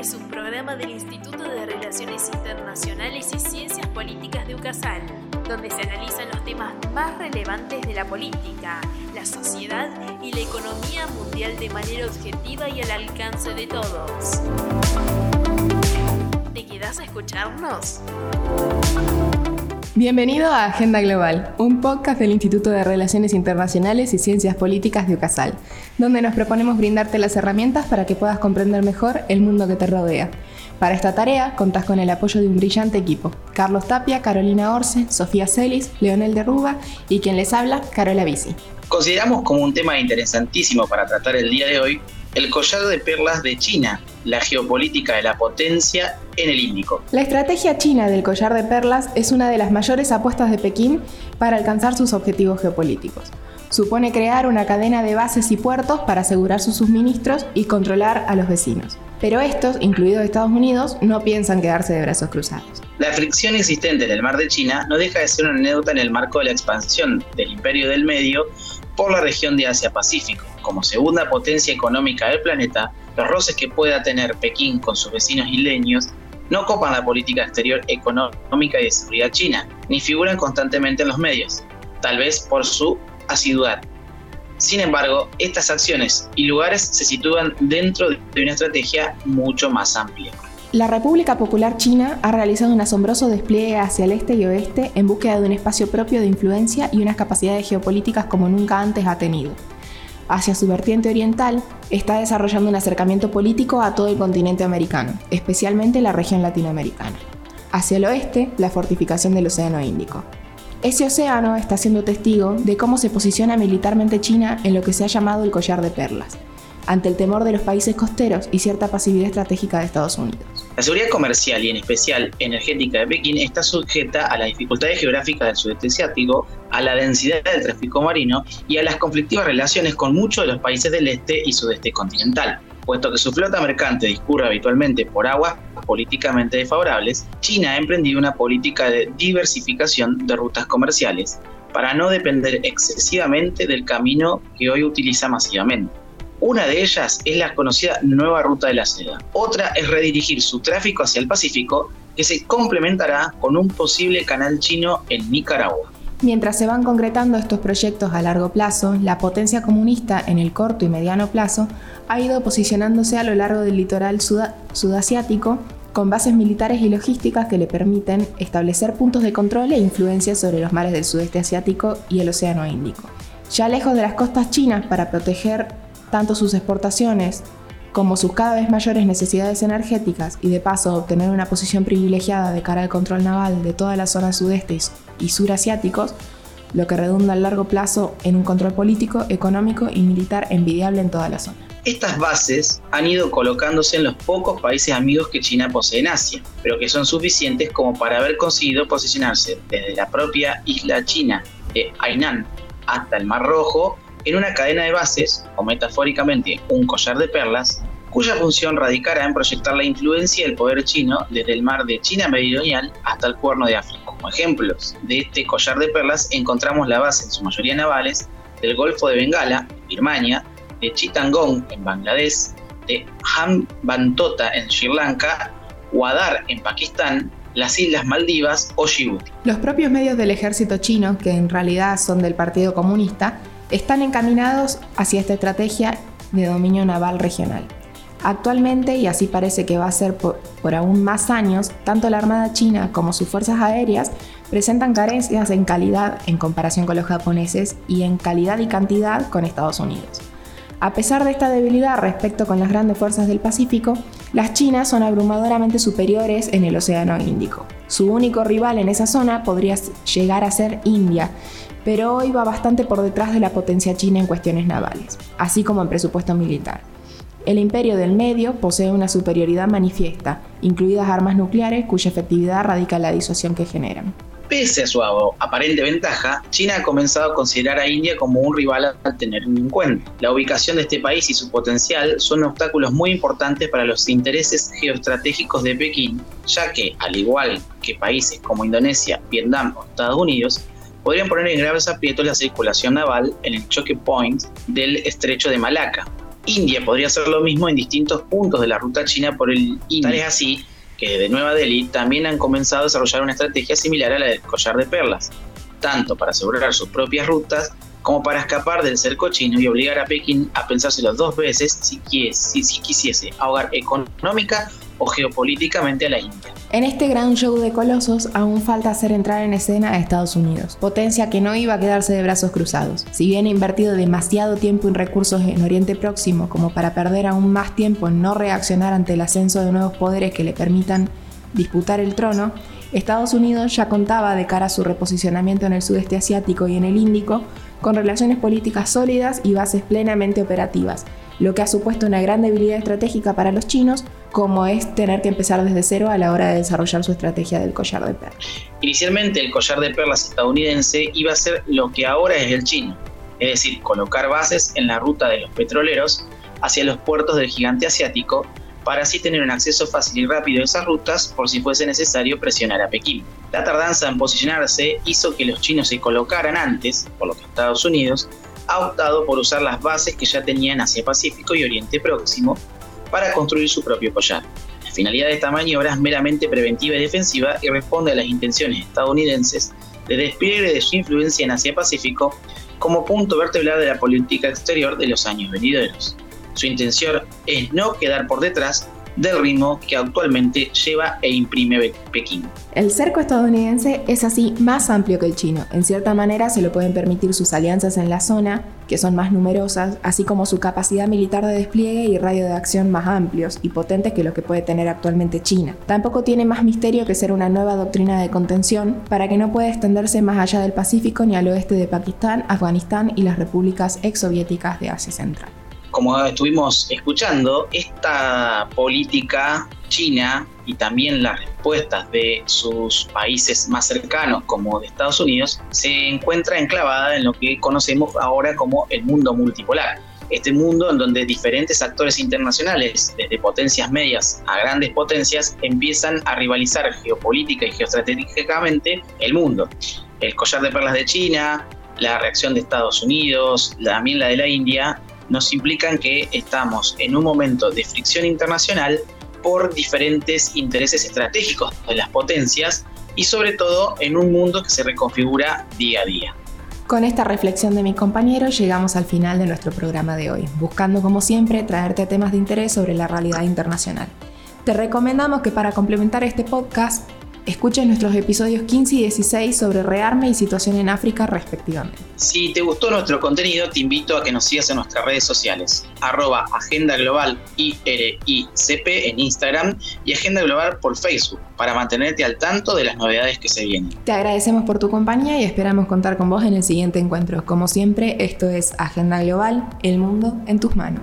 es un programa del Instituto de Relaciones Internacionales y Ciencias Políticas de UCASAL, donde se analizan los temas más relevantes de la política, la sociedad y la economía mundial de manera objetiva y al alcance de todos. ¿Te quedas a escucharnos? Bienvenido a Agenda Global, un podcast del Instituto de Relaciones Internacionales y Ciencias Políticas de UCASAL, donde nos proponemos brindarte las herramientas para que puedas comprender mejor el mundo que te rodea. Para esta tarea contás con el apoyo de un brillante equipo, Carlos Tapia, Carolina Orce, Sofía Celis, Leonel de Ruba y quien les habla, Carola Bici. Consideramos como un tema interesantísimo para tratar el día de hoy el collar de perlas de China, la geopolítica de la potencia en el Índico. La estrategia china del collar de perlas es una de las mayores apuestas de Pekín para alcanzar sus objetivos geopolíticos. Supone crear una cadena de bases y puertos para asegurar sus suministros y controlar a los vecinos. Pero estos, incluidos Estados Unidos, no piensan quedarse de brazos cruzados. La fricción existente en el mar de China no deja de ser una anécdota en el marco de la expansión del imperio del medio por la región de Asia-Pacífico. Como segunda potencia económica del planeta, los roces que pueda tener Pekín con sus vecinos isleños no copan la política exterior económica y de seguridad china, ni figuran constantemente en los medios, tal vez por su asiduidad. Sin embargo, estas acciones y lugares se sitúan dentro de una estrategia mucho más amplia. La República Popular China ha realizado un asombroso despliegue hacia el este y oeste en búsqueda de un espacio propio de influencia y unas capacidades geopolíticas como nunca antes ha tenido. Hacia su vertiente oriental, está desarrollando un acercamiento político a todo el continente americano, especialmente la región latinoamericana. Hacia el oeste, la fortificación del Océano Índico. Ese océano está siendo testigo de cómo se posiciona militarmente China en lo que se ha llamado el collar de perlas, ante el temor de los países costeros y cierta pasividad estratégica de Estados Unidos. La seguridad comercial y en especial energética de Pekín está sujeta a las dificultades geográficas del sudeste asiático, a la densidad del tráfico marino y a las conflictivas relaciones con muchos de los países del este y sudeste continental. Puesto que su flota mercante discurre habitualmente por aguas políticamente desfavorables, China ha emprendido una política de diversificación de rutas comerciales para no depender excesivamente del camino que hoy utiliza masivamente. Una de ellas es la conocida Nueva Ruta de la Seda. Otra es redirigir su tráfico hacia el Pacífico, que se complementará con un posible canal chino en Nicaragua. Mientras se van concretando estos proyectos a largo plazo, la potencia comunista en el corto y mediano plazo ha ido posicionándose a lo largo del litoral sudasiático con bases militares y logísticas que le permiten establecer puntos de control e influencia sobre los mares del sudeste asiático y el Océano Índico. Ya lejos de las costas chinas para proteger tanto sus exportaciones como sus cada vez mayores necesidades energéticas y de paso obtener una posición privilegiada de cara al control naval de toda la zona sudeste y surasiáticos, lo que redunda a largo plazo en un control político, económico y militar envidiable en toda la zona. Estas bases han ido colocándose en los pocos países amigos que China posee en Asia, pero que son suficientes como para haber conseguido posicionarse desde la propia isla china de Hainan hasta el Mar Rojo en una cadena de bases, o metafóricamente un collar de perlas, cuya función radicará en proyectar la influencia del poder chino desde el mar de China Meridional hasta el Cuerno de África. Como ejemplos de este collar de perlas encontramos la base, en su mayoría navales, del Golfo de Bengala, Birmania, de Chittagong en Bangladesh, de Hambantota en Sri Lanka, Guadar en Pakistán, las Islas Maldivas o Djibouti. Los propios medios del ejército chino, que en realidad son del Partido Comunista, están encaminados hacia esta estrategia de dominio naval regional. Actualmente, y así parece que va a ser por, aún más años, tanto la Armada China como sus fuerzas aéreas presentan carencias en calidad en comparación con los japoneses y en calidad y cantidad con Estados Unidos. A pesar de esta debilidad respecto con las grandes fuerzas del Pacífico, las chinas son abrumadoramente superiores en el Océano Índico. Su único rival en esa zona podría llegar a ser India, pero hoy va bastante por detrás de la potencia china en cuestiones navales, así como en presupuesto militar. El imperio del medio posee una superioridad manifiesta, incluidas armas nucleares cuya efectividad radica en la disuasión que generan. Pese a su aparente ventaja, China ha comenzado a considerar a India como un rival a tener en cuenta. La ubicación de este país y su potencial son obstáculos muy importantes para los intereses geoestratégicos de Pekín, ya que, al igual que países como Indonesia, Vietnam o Estados Unidos, podrían poner en graves aprietos la circulación naval en el choque point del estrecho de Malaca, India podría hacer lo mismo en distintos puntos de la ruta china por el Indo. Tal es así que de Nueva Delhi también han comenzado a desarrollar una estrategia similar a la del collar de perlas, tanto para asegurar sus propias rutas como para escapar del cerco chino y obligar a Pekín a pensárselo dos veces si, si, si quisiese ahogar económica o geopolíticamente a la India. En este gran show de colosos aún falta hacer entrar en escena a Estados Unidos, potencia que no iba a quedarse de brazos cruzados. Si bien ha invertido demasiado tiempo y recursos en Oriente Próximo como para perder aún más tiempo en no reaccionar ante el ascenso de nuevos poderes que le permitan disputar el trono, Estados Unidos ya contaba de cara a su reposicionamiento en el sudeste asiático y en el Índico con relaciones políticas sólidas y bases plenamente operativas, lo que ha supuesto una gran debilidad estratégica para los chinos, como es tener que empezar desde cero a la hora de desarrollar su estrategia del collar de perlas. Inicialmente el collar de perlas estadounidense iba a ser lo que ahora es el chino, es decir, colocar bases en la ruta de los petroleros hacia los puertos del gigante asiático para así tener un acceso fácil y rápido a esas rutas por si fuese necesario presionar a Pekín. La tardanza en posicionarse hizo que los chinos se colocaran antes, por lo que Estados Unidos ha optado por usar las bases que ya tenían hacia Pacífico y Oriente Próximo para construir su propio collar. La finalidad de esta maniobra es meramente preventiva y defensiva y responde a las intenciones estadounidenses de despliegue de su influencia en Asia-Pacífico como punto vertebral de la política exterior de los años venideros. Su intención es no quedar por detrás del ritmo que actualmente lleva e imprime Pekín. El cerco estadounidense es así más amplio que el chino. En cierta manera se lo pueden permitir sus alianzas en la zona, que son más numerosas, así como su capacidad militar de despliegue y radio de acción más amplios y potentes que los que puede tener actualmente China. Tampoco tiene más misterio que ser una nueva doctrina de contención para que no pueda extenderse más allá del Pacífico ni al oeste de Pakistán, Afganistán y las repúblicas exsoviéticas de Asia Central como estuvimos escuchando, esta política china y también las respuestas de sus países más cercanos como de Estados Unidos se encuentra enclavada en lo que conocemos ahora como el mundo multipolar. Este mundo en donde diferentes actores internacionales, desde potencias medias a grandes potencias, empiezan a rivalizar geopolítica y geoestratégicamente el mundo. El collar de perlas de China, la reacción de Estados Unidos, también la de la India, nos implican que estamos en un momento de fricción internacional por diferentes intereses estratégicos de las potencias y sobre todo en un mundo que se reconfigura día a día. Con esta reflexión de mi compañero llegamos al final de nuestro programa de hoy, buscando como siempre traerte temas de interés sobre la realidad internacional. Te recomendamos que para complementar este podcast Escuchen nuestros episodios 15 y 16 sobre rearme y situación en África respectivamente. Si te gustó nuestro contenido, te invito a que nos sigas en nuestras redes sociales, arroba Agenda Global IRICP en Instagram y Agenda Global por Facebook, para mantenerte al tanto de las novedades que se vienen. Te agradecemos por tu compañía y esperamos contar con vos en el siguiente encuentro. Como siempre, esto es Agenda Global, el mundo en tus manos.